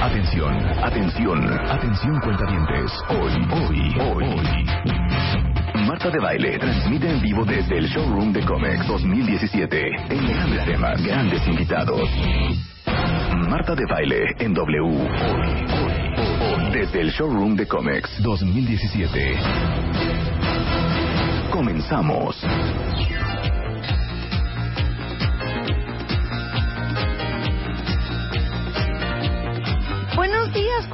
Atención, atención, atención cuentavientes. Hoy, hoy, hoy. Marta de Baile transmite en vivo desde el Showroom de Comex 2017. En grandes temas, grandes invitados. Marta de Baile en W. Hoy, hoy, hoy. Desde el Showroom de Comex 2017. Comenzamos.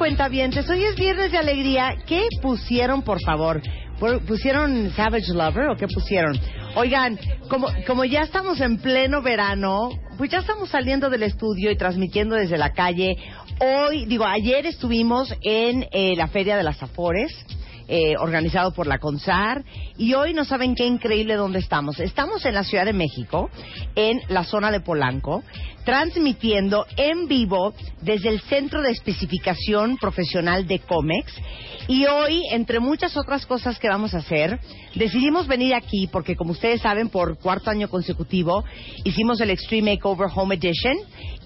Cuentavientes. Hoy es viernes de alegría. ¿Qué pusieron, por favor? ¿Pu- ¿Pusieron Savage Lover o qué pusieron? Oigan, como, como ya estamos en pleno verano, pues ya estamos saliendo del estudio y transmitiendo desde la calle. Hoy, digo, ayer estuvimos en eh, la Feria de las Afores. eh, organizado por la CONSAR. Y hoy no saben qué increíble dónde estamos. Estamos en la Ciudad de México, en la zona de Polanco, transmitiendo en vivo desde el Centro de Especificación Profesional de COMEX. Y hoy, entre muchas otras cosas que vamos a hacer, decidimos venir aquí porque, como ustedes saben, por cuarto año consecutivo hicimos el Extreme Makeover Home Edition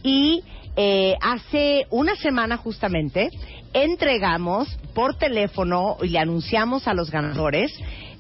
y eh, hace una semana justamente entregamos por teléfono y le anunciamos a los ganadores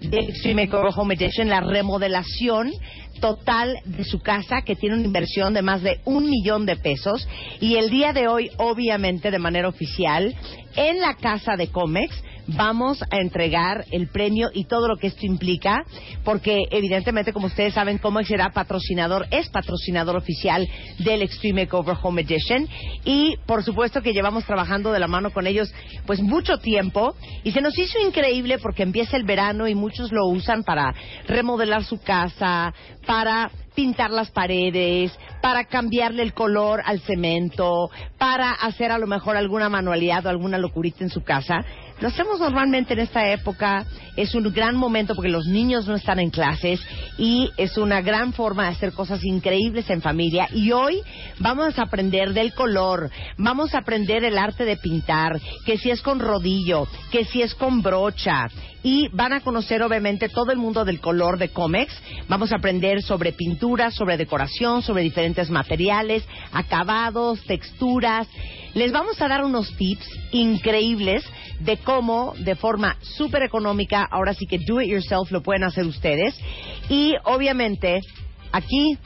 de Extreme Makeover Home Edition la remodelación total de su casa que tiene una inversión de más de un millón de pesos. Y el día de hoy obviamente de manera oficial en la casa de Comex vamos a entregar el premio y todo lo que esto implica, porque evidentemente, como ustedes saben, Comex será patrocinador, es patrocinador oficial del Extreme Makeover Home Edition y por supuesto que llevamos trabajando de la mano con ellos pues mucho tiempo y se nos hizo increíble porque empieza el verano y muchos lo usan para remodelar su casa, para pintar las paredes, para cambiarle el color al cemento, para hacer a lo mejor alguna manualidad o alguna locurita en su casa. Lo hacemos normalmente en esta época, es un gran momento porque los niños no están en clases y es una gran forma de hacer cosas increíbles en familia. Y hoy vamos a aprender del color, vamos a aprender el arte de pintar, que si es con rodillo, que si es con brocha. Y van a conocer obviamente todo el mundo del color de Comex. Vamos a aprender sobre pintura, sobre decoración, sobre diferentes materiales, acabados, texturas. Les vamos a dar unos tips increíbles de cómo, de forma súper económica, ahora sí que do it yourself lo pueden hacer ustedes. Y obviamente, aquí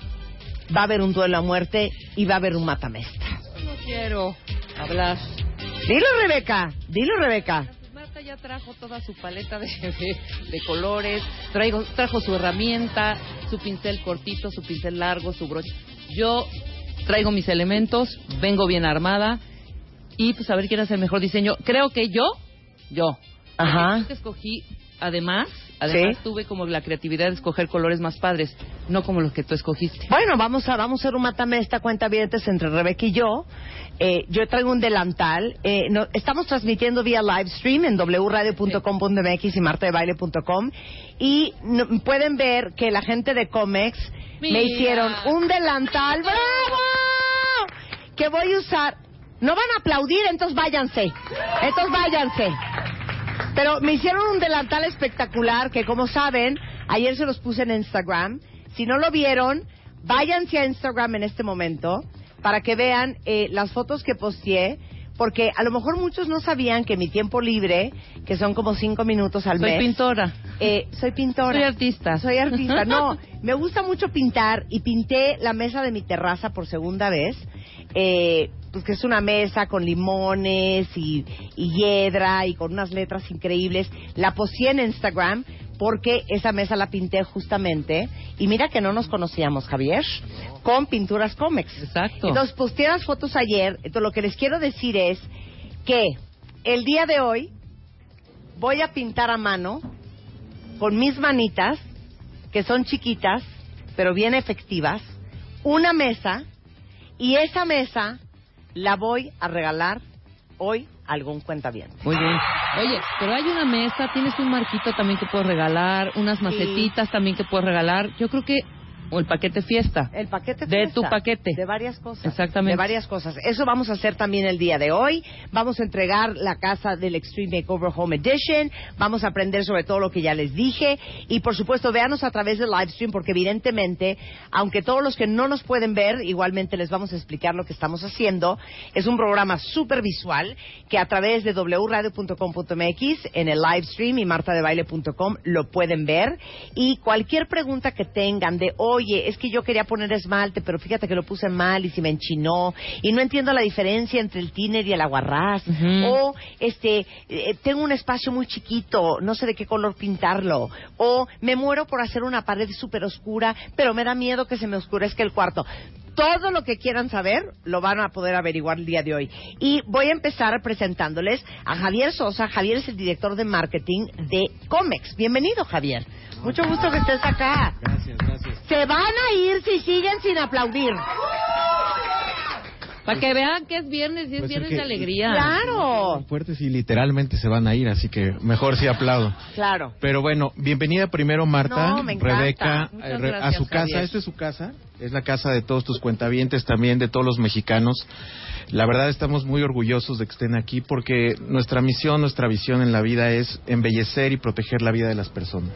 va a haber un duelo a muerte y va a haber un matamesta. No quiero hablar. Dilo, Rebeca. Dilo, Rebeca. Ya trajo toda su paleta de, de- de colores, traigo, trajo su herramienta, su pincel cortito, su pincel largo, su brocha. Yo traigo mis elementos, vengo bien armada y pues a ver quién hace el mejor diseño. Creo que yo, yo. Ajá. Yo escogí, además, además Sí. tuve como la creatividad de escoger colores más padres, no como los que tú escogiste. Bueno, vamos a, vamos a hacer un matamesta cuenta abiertas entre Rebeca y yo. Eh, yo traigo un delantal. Eh, no- estamos transmitiendo vía live stream en wradio.com.mx y martadebaile.com. Y no- pueden ver que la gente de Comex me hicieron un delantal. ¡Bravo! Que voy a usar. No van a aplaudir, entonces váyanse. Entonces váyanse. Pero me hicieron un delantal espectacular que, como saben, ayer se los puse en Instagram. Si no lo vieron, váyanse a Instagram en este momento para que vean eh, las fotos que posteé. Porque a lo mejor muchos no sabían que mi tiempo libre, que son como cinco minutos al Soy mes, pintora. eh, soy pintora. Soy artista. Soy artista. No, me gusta mucho pintar y pinté la mesa de mi terraza por segunda vez. Eh, pues que es una mesa con limones y, y hiedra y con unas letras increíbles. La posteé en Instagram porque esa mesa la pinté justamente. Y mira que no nos conocíamos, Javier, con pinturas cómex. Exacto. Entonces posteé las fotos ayer. Entonces lo que les quiero decir es que el día de hoy voy a pintar a mano con mis manitas, que son chiquitas, pero bien efectivas, una mesa y esa mesa la voy a regalar hoy a algún cuentaviente. Muy bien. Oye, pero hay una mesa, tienes un marquito también que puedes regalar, unas macetitas también que puedes regalar. Yo creo que o el paquete fiesta. El paquete De fiesta. tu paquete. De varias cosas. Exactamente. De varias cosas. Eso vamos a hacer también el día de hoy. Vamos a entregar la casa del Extreme Makeover Home Edition. Vamos a aprender sobre todo lo que ya les dije. Y por supuesto, véanos a través del live stream porque evidentemente, aunque todos los que no nos pueden ver, igualmente les vamos a explicar lo que estamos haciendo. Es un programa súper visual que a través de wradio.com.mx en el live stream y martadebaile.com lo pueden ver. Y cualquier pregunta que tengan de, oye, es que yo quería poner esmalte, pero fíjate que lo puse mal y se me enchinó y no entiendo la diferencia entre el tiner y el aguarrás. O, este, eh, tengo un espacio muy chiquito, no sé de qué color pintarlo. O me muero por hacer una pared súper oscura, pero me da miedo que se me oscurezca el cuarto. Todo lo que quieran saber lo van a poder averiguar el día de hoy. Y voy a empezar presentándoles a Javier Sosa. Javier es el director de marketing de Comex. Bienvenido, Javier. Mucho gusto que estés acá. Gracias, gracias. Se van a ir si siguen sin aplaudir. Para que vean que es viernes y es Pues es viernes que- de alegría. Claro, Fuertes y literalmente se van a ir, así que mejor sí aplaudo. claro. Pero bueno, bienvenida primero Marta, No, me. Rebeca, eh, a su casa. Javier. Esta es su casa, es la casa de todos tus cuentavientes, también de todos los mexicanos. La verdad estamos muy orgullosos de que estén aquí porque nuestra misión, nuestra visión en la vida es embellecer y proteger la vida de las personas,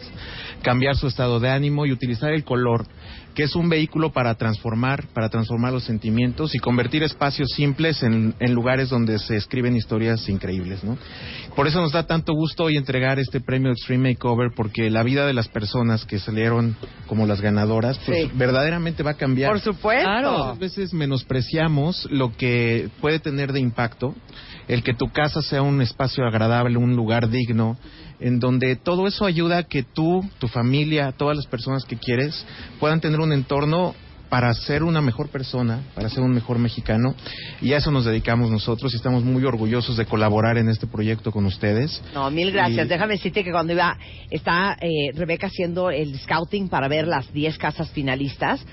cambiar su estado de ánimo y utilizar el color, que es un vehículo para transformar, para transformar los sentimientos y convertir espacios simples en, en lugares donde se escriben historias increíbles, ¿no? Por eso nos da tanto gusto hoy entregar este premio Extreme Makeover porque la vida de las personas que salieron como las ganadoras, pues Sí. verdaderamente va a cambiar. Por supuesto. Claro. Muchas veces menospreciamos lo que puede tener de impacto el que tu casa sea un espacio agradable, un lugar digno, en donde todo eso ayuda a que tú, tu familia, todas las personas que quieres puedan tener un entorno para ser una mejor persona, para ser un mejor mexicano. Y a eso nos dedicamos nosotros y estamos muy orgullosos de colaborar en este proyecto con ustedes. No, mil gracias. Y- Déjame decirte que cuando iba, está eh, Rebeca haciendo el scouting para ver las 10 casas finalistas,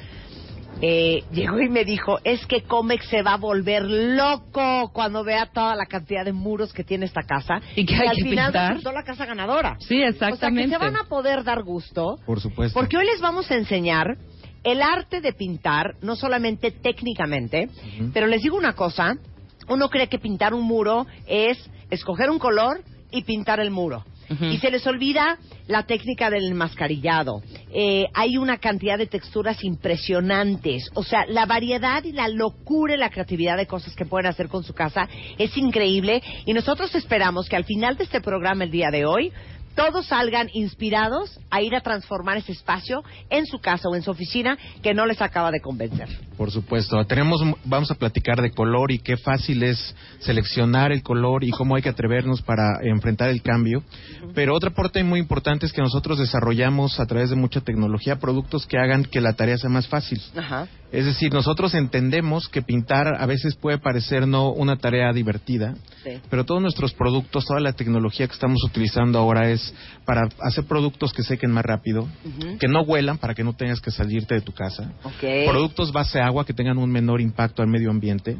eh, llegó y me dijo, es que Comex se va a volver loco cuando vea toda la cantidad de muros que tiene esta casa. ¿Y que hay al que final pintar? resultó la casa ganadora. Sí, exactamente. O sea, que se van a poder dar gusto. Por supuesto. Porque hoy les vamos a enseñar el arte de pintar, no solamente técnicamente, pero les digo una cosa, uno cree que pintar un muro es escoger un color y pintar el muro. Y se les olvida la técnica del enmascarillado. Eh, hay una cantidad de texturas impresionantes. O sea, la variedad y la locura y la creatividad de cosas que pueden hacer con su casa es increíble. Y nosotros esperamos que al final de este programa el día de hoy, todos salgan inspirados a ir a transformar ese espacio en su casa o en su oficina que no les acaba de convencer. Por supuesto. Tenemos, vamos a platicar de color y qué fácil es seleccionar el color y cómo hay que atrevernos para enfrentar el cambio. Pero otra parte muy importante es que nosotros desarrollamos a través de mucha tecnología productos que hagan que la tarea sea más fácil. Ajá. Es decir, nosotros entendemos que pintar a veces puede parecer no una tarea divertida, Sí. pero todos nuestros productos, toda la tecnología que estamos utilizando ahora es para hacer productos que sequen más rápido, que no huelan para que no tengas que salirte de tu casa. Productos base agua que tengan un menor impacto al medio ambiente.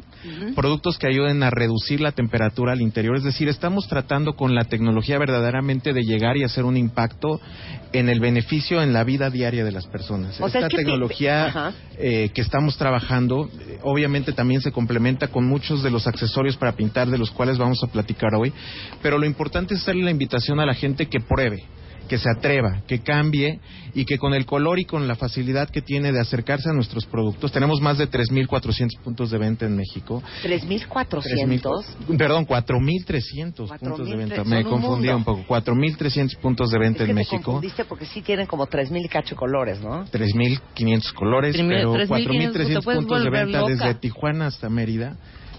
Productos que ayuden a reducir la temperatura al interior. Es decir, estamos tratando con la tecnología verdaderamente de llegar y hacer un impacto en el beneficio en la vida diaria de las personas. O sea, Esta es que tecnología eh, que estamos trabajando, eh, obviamente también se complementa con muchos de los accesorios para pintar de los cuales vamos a platicar hoy. Pero lo importante es hacerle la invitación a la gente que pruebe que se atreva, que cambie y que con el color y con la facilidad que tiene de acercarse a nuestros productos, tenemos más de 3.400 puntos de venta en México. 3.400. 3,000 Perdón, 4.300 puntos de 4,300, venta. Me un confundí mundo. un poco. 4.300 puntos de venta Es que en te México. confundiste porque sí tienen como 3.000 y cacho colores, ¿no? 3.500 colores, Tres mil- pero 3.500, 4.300 te puedes puntos de venta loca. desde Tijuana hasta Mérida.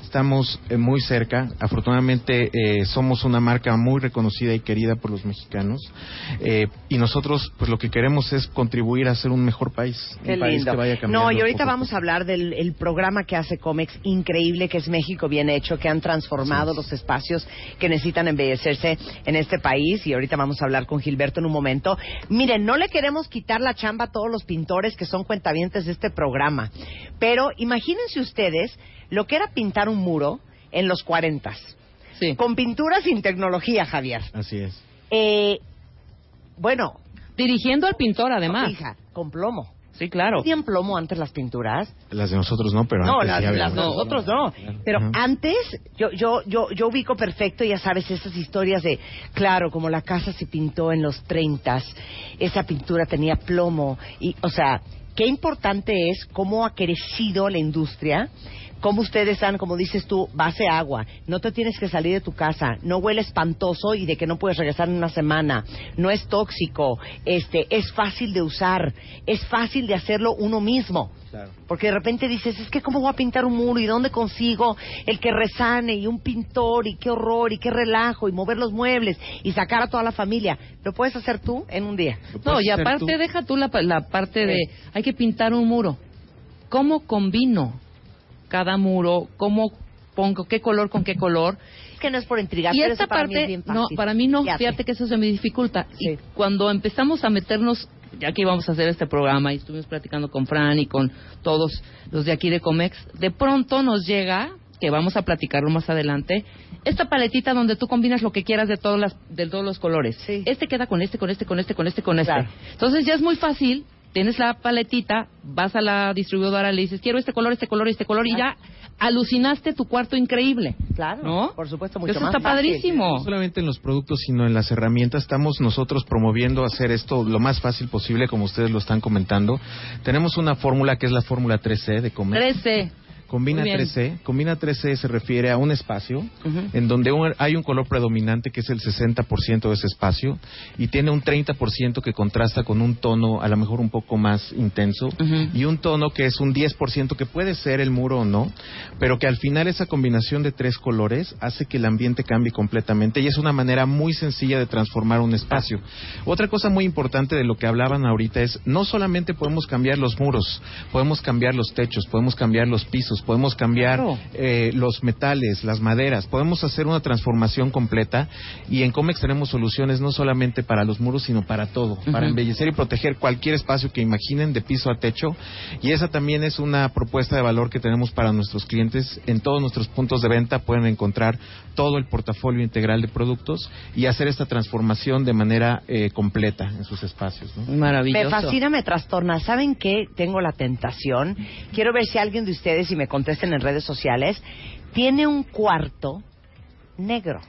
Estamos eh, muy cerca. Afortunadamente eh, somos una marca muy reconocida y querida por los mexicanos. Eh, y nosotros, pues lo que queremos es contribuir a ser un mejor país. Qué un país que vaya cambiando No, y ahorita vamos a hablar del el programa que hace Comex increíble, que es México bien hecho, que han transformado los espacios que necesitan embellecerse en este país. Y ahorita vamos a hablar con Gilberto en un momento. Miren, no le queremos quitar la chamba a todos los pintores que son cuentavientes de este programa. Pero imagínense ustedes lo que era pintar un muro en los 40 Sí. con pintura sin tecnología, Javier. Así es. Eh, bueno, Dirigiendo al pintor, además. hija, con plomo. Sí, claro. ¿Tenían plomo antes las pinturas? Las de nosotros no, pero No, antes las, sí había las de nosotros no. Pero Ajá. antes, yo, yo, yo, yo ubico perfecto, ya sabes, esas historias de, claro, como la casa se pintó en los 30, esa pintura tenía plomo. Y, o sea, qué importante es cómo ha crecido la industria. Cómo ustedes dan, como dices tú, base agua. No te tienes que salir de tu casa. No huele espantoso y de que no puedes regresar en una semana. No es tóxico. Este, es fácil de usar. Es fácil de hacerlo uno mismo. Claro. Porque de repente dices, es que cómo voy a pintar un muro y dónde consigo el que resane y un pintor y qué horror y qué relajo y mover los muebles y sacar a toda la familia. Lo puedes hacer tú en un día. No, y aparte tú. deja tú la, la parte de hay que pintar un muro. ¿Cómo combino cada muro? ¿Cómo pongo qué color con qué color? Es que no es por intrigar, y pero esta eso para mí es parte, bien no, fácil. para mí no, fíjate que eso se me dificulta. Sí. Y cuando empezamos a meternos, ya que íbamos a hacer este programa y estuvimos platicando con Fran y con todos los de aquí de Comex, de pronto nos llega, que vamos a platicarlo más adelante, esta paletita donde tú combinas lo que quieras de todas las, de todos los colores. Sí. Este queda con este, con este, con este, con este, con este. Entonces ya es muy fácil. Tienes la paletita, vas a la distribuidora, le dices, quiero este color, este color, este color, y ya alucinaste tu cuarto increíble. Claro, ¿No? por supuesto, mucho Eso más está fácil. padrísimo. No solamente en los productos, sino en las herramientas. Estamos nosotros promoviendo hacer esto lo más fácil posible, como ustedes lo están comentando. Tenemos una fórmula que es la fórmula 3C de comer. 13. Combina Muy bien. 3C. Combina 3C se refiere a un espacio en donde un- hay un color predominante que es el 60% de ese espacio y tiene un 30% que contrasta con un tono a lo mejor un poco más intenso y un tono que es un 10% que puede ser el muro o no, pero que al final esa combinación de tres colores hace que el ambiente cambie completamente y es una manera muy sencilla de transformar un espacio. Otra cosa muy importante de lo que hablaban ahorita es no solamente podemos cambiar los muros, podemos cambiar los techos, podemos cambiar los pisos, podemos cambiar Claro. eh, los metales, las maderas, podemos hacer una transformación completa y en Comex tenemos soluciones no solamente para los muros, sino para todo, para embellecer y proteger cualquier espacio que imaginen de piso a techo y esa también es una propuesta de valor que tenemos para nuestros clientes. En todos nuestros puntos de venta pueden encontrar todo el portafolio integral de productos y hacer esta transformación de manera eh, completa en sus espacios. ¿no? Maravilloso. Me fascina, me trastorna. ¿Saben qué? Tengo la tentación. Quiero ver si alguien de ustedes, y me contesten en redes sociales, tiene un cuarto negro.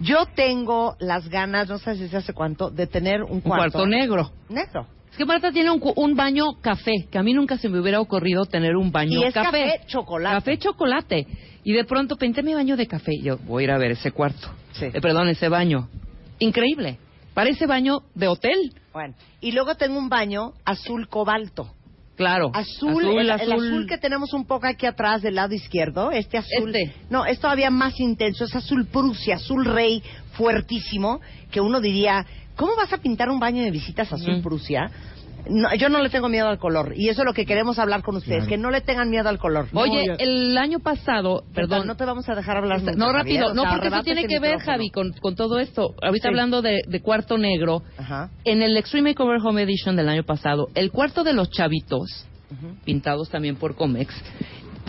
Yo tengo las ganas, no sé si se hace cuánto, de tener un Un cuarto, negro. negro. Es que Marta tiene un, un baño café, que a mí nunca se me hubiera ocurrido tener un baño Y es café chocolate. Café chocolate. Y de pronto pinté mi baño de café. y Yo voy a ir a ver ese cuarto. Sí. Eh, perdón, ese baño. Increíble. Parece baño de hotel. Bueno, y luego tengo un baño azul cobalto. Claro. Azul, el, el azul que tenemos un poco aquí atrás del lado izquierdo, este azul. Este. No, es todavía más intenso, es azul Prusia, azul rey, fuertísimo, que uno diría, ¿cómo vas a pintar un baño de visitas azul Ujú. Prusia? No, yo no le tengo miedo al color, y eso es lo que queremos hablar con ustedes, Claro. que no le tengan miedo al color. Oye, el año pasado, Perdón, no te vamos a dejar hablar Está- nunca, no, Javier, rápido, o no, sea, porque eso tiene que ver. Javi, con, con todo esto. Ahorita Sí. hablando de, de cuarto negro, Ajá. en el Extreme Makeover Home Edition del año pasado, el cuarto de los chavitos, pintados también por Comex,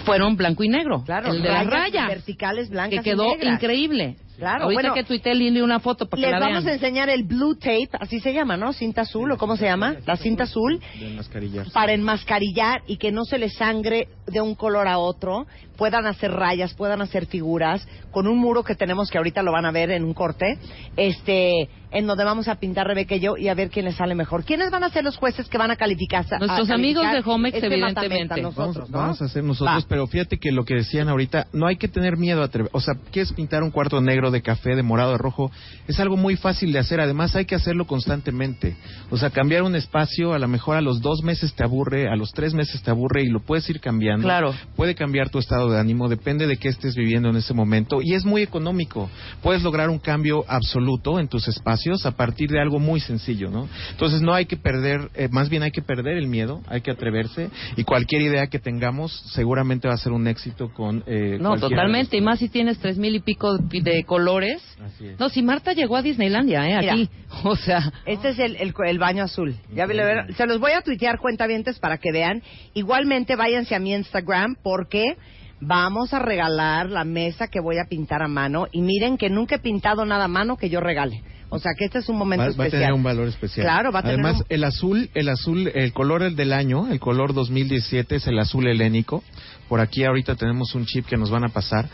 fueron blanco y negro. Claro, el de las rayas verticales blancas que y quedó negras. increíble. Claro, Ahorita bueno, que tuité Lili una foto para que Les la vamos vean. a enseñar el blue tape, así se llama, ¿no? Cinta azul, o cómo se llama, la cinta azul. De para enmascarillar y que no se les sangre de un color a otro, puedan hacer rayas, puedan hacer figuras, con un muro que tenemos que ahorita lo van a ver en un corte, este, en donde vamos a pintar Rebeca y yo y a ver quién les sale mejor. ¿Quiénes van a ser los jueces que van a calificar? a Nuestros amigos de Homex, este evidentemente. Nosotros, vamos, ¿no? vamos a hacer nosotros, Va. pero fíjate que lo que decían ahorita, no hay que tener miedo a atrever. O sea, quieres pintar un cuarto negro, de café, de morado, de rojo, es algo muy fácil de hacer. Además, hay que hacerlo constantemente. O sea, cambiar un espacio, a lo mejor a los dos meses te aburre, a los tres meses te aburre y lo puedes ir cambiando. Claro. Puede cambiar tu estado de ánimo, depende de qué estés viviendo en ese momento y es muy económico. Puedes lograr un cambio absoluto en tus espacios a partir de algo muy sencillo, ¿no? Entonces no hay que perder, eh, más bien hay que perder el miedo, hay que atreverse y cualquier idea que tengamos seguramente va a ser un éxito con eh, No, totalmente. Y más si tienes tres mil y pico de de colores. Así es. No, si Marta llegó a Disneylandia, ¿eh? Aquí. O sea, Este es el, el, el baño azul. Ya se los voy a tuitear cuentavientes para que vean. Igualmente váyanse a mi Instagram porque vamos a regalar la mesa que voy a pintar a mano y miren que nunca he pintado nada a mano que yo regale. O sea, que este es un momento Va, va a especial. tener un valor especial. Claro, va a tener Además, un- el azul, el azul, el color del año, el color 2017 es el azul helénico. Por aquí ahorita tenemos un chip que nos van a pasar,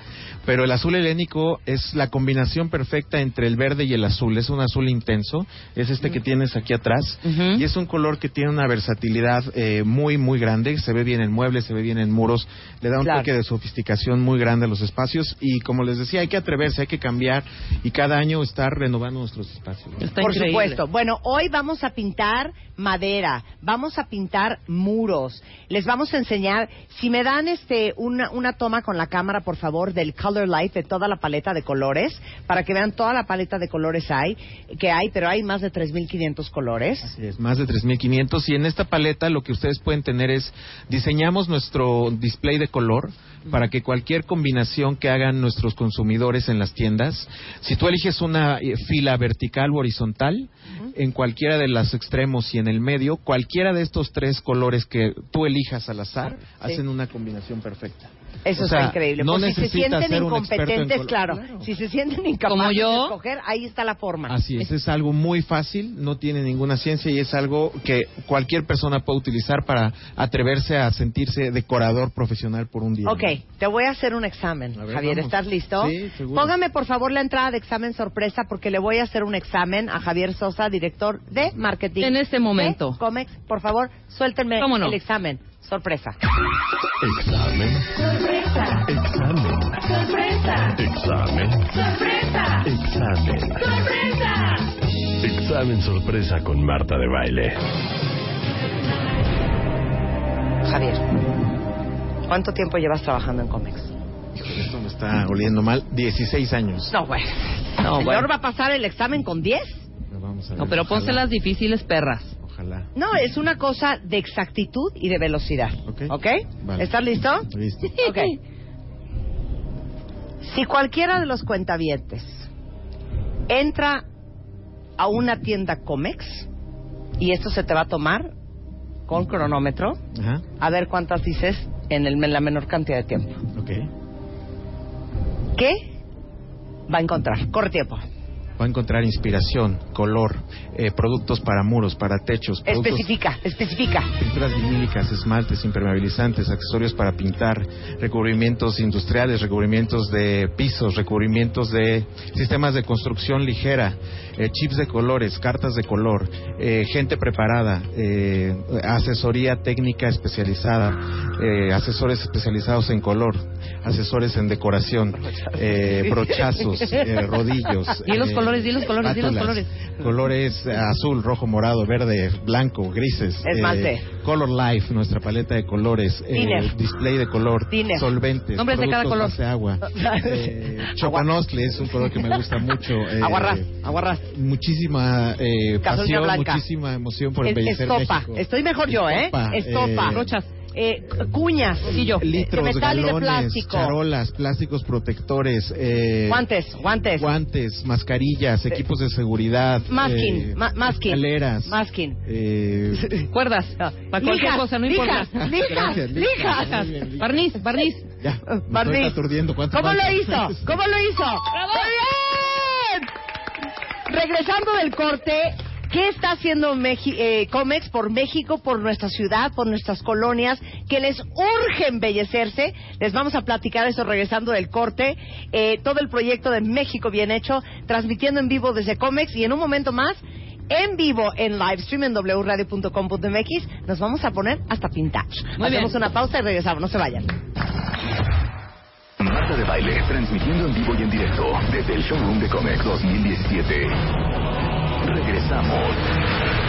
pero el azul helénico es la combinación perfecta entre el verde y el azul. Es un azul intenso, es este que tienes aquí atrás y es un color que tiene una versatilidad eh, muy muy grande. Se ve bien en muebles, se ve bien en muros, le da un Claro. toque de sofisticación muy grande a los espacios y como les decía hay que atreverse, hay que cambiar y cada año estar renovando nuestros espacios. ¿no? Está Por increíble. supuesto. Bueno, hoy vamos a pintar madera, vamos a pintar muros. Les vamos a enseñar, si me dan este una, una toma con la cámara, por favor, del Color Life de toda la paleta de colores, para que vean toda la paleta de colores hay, que hay, pero hay más de 3.500 colores. Así es, más de 3.500 y en esta paleta lo que ustedes pueden tener es diseñamos nuestro display de color para que cualquier combinación que hagan nuestros consumidores en las tiendas, si tú eliges una eh, fila vertical o horizontal, en cualquiera de los extremos y en el medio, cualquiera de estos tres colores que tú elijas al azar, Sí. hacen una combinación perfecta. Eso O sea, está increíble. no Por si se sienten incompetentes, claro, Claro. si se sienten incapaces Como yo. de escoger, ahí está la forma. Así es, es algo muy fácil, no tiene ninguna ciencia y es algo que cualquier persona puede utilizar para atreverse a sentirse decorador profesional por un día. Ok, te voy a hacer un examen. Ver, Javier, vamos. ¿estás listo? Sí, seguro. Póngame por favor la entrada de examen sorpresa porque le voy a hacer un examen a Javier Sosa, director de marketing. En este momento. Comex, por favor, suéltenme ¿Cómo no? el examen. Sorpresa. Examen. Sorpresa. Examen. Sorpresa. Examen. Sorpresa. Examen. Sorpresa. Examen sorpresa con Marta de baile. Javier, ¿cuánto tiempo llevas trabajando en Comex? Híjole, esto me está oliendo mal. 16 años. No, bueno. No, ¿El bueno. va a pasar el examen con 10? Pero Vamos a ver, No, pero ojalá, pónselas difíciles, perras. Ojalá. No, es una cosa de exactitud y de velocidad. Ok. ¿Ok? Vale. ¿Estás listo? Listo. Ok. Si cualquiera de los cuentavientes entra a una tienda Comex, y esto se te va a tomar con cronómetro, Ajá. a ver cuántas dices en, el- en la menor cantidad de tiempo. Ok. ¿Qué va a encontrar? Corre tiempo. Va a encontrar inspiración, color, eh, productos para muros, para techos, productos, Especifica, especifica. pinturas vinílicas, esmaltes, impermeabilizantes, accesorios para pintar, recubrimientos industriales, recubrimientos de pisos, recubrimientos de sistemas de construcción ligera, eh, chips de colores, cartas de color, eh, gente preparada, eh, asesoría técnica especializada, eh, asesores especializados en color, asesores en decoración, eh, brochazos, rodillos. Di los colores, di los colores, di los colores. Colores eh, azul, rojo, morado, verde, blanco, grises. Esmalte. eh, Color Life, nuestra paleta de colores. eh, display de color. Tiner. Solventes. Nombres de cada color. base agua. eh, chopanostle es un color que me gusta mucho. eh, Aguarrás, aguarrás. Muchísima eh, pasión, blanca. muchísima emoción por embellecer estopa. México. Estoy mejor yo, ¿eh? Estopa, Estopa. Eh, cuñas. Sí, yo. Litros, de metal y de galones, plástico. charolas, plásticos protectores, eh, Guantes, guantes. guantes, mascarillas, equipos de seguridad, Masking, eh, ma- masking. escaleras, Masking. eh, Cuerdas. Para cualquier Lijas, cosa, no lijas, importa. Lijas, lijas. lijas. Barniz, barniz. ya, me Eh, Barniz. estoy aturdiendo. ¿Cuánto ¿Cómo lo hizo? ¿Cómo lo hizo? ¡Muy bien! Regresando del corte, ¿qué está haciendo Meji- eh, Comex por México, por nuestra ciudad, por nuestras colonias, que les urge embellecerse? Les vamos a platicar eso regresando del corte. Eh, todo el proyecto de México bien hecho, transmitiendo en vivo desde Comex y en un momento más. En vivo en livestream en wradio.com.mx nos vamos a poner hasta pintar. Muy Hacemos bien. una pausa y regresamos, no se vayan. Marta de baile, transmitiendo en vivo y en directo desde el showroom de Comex 2017. Regresamos.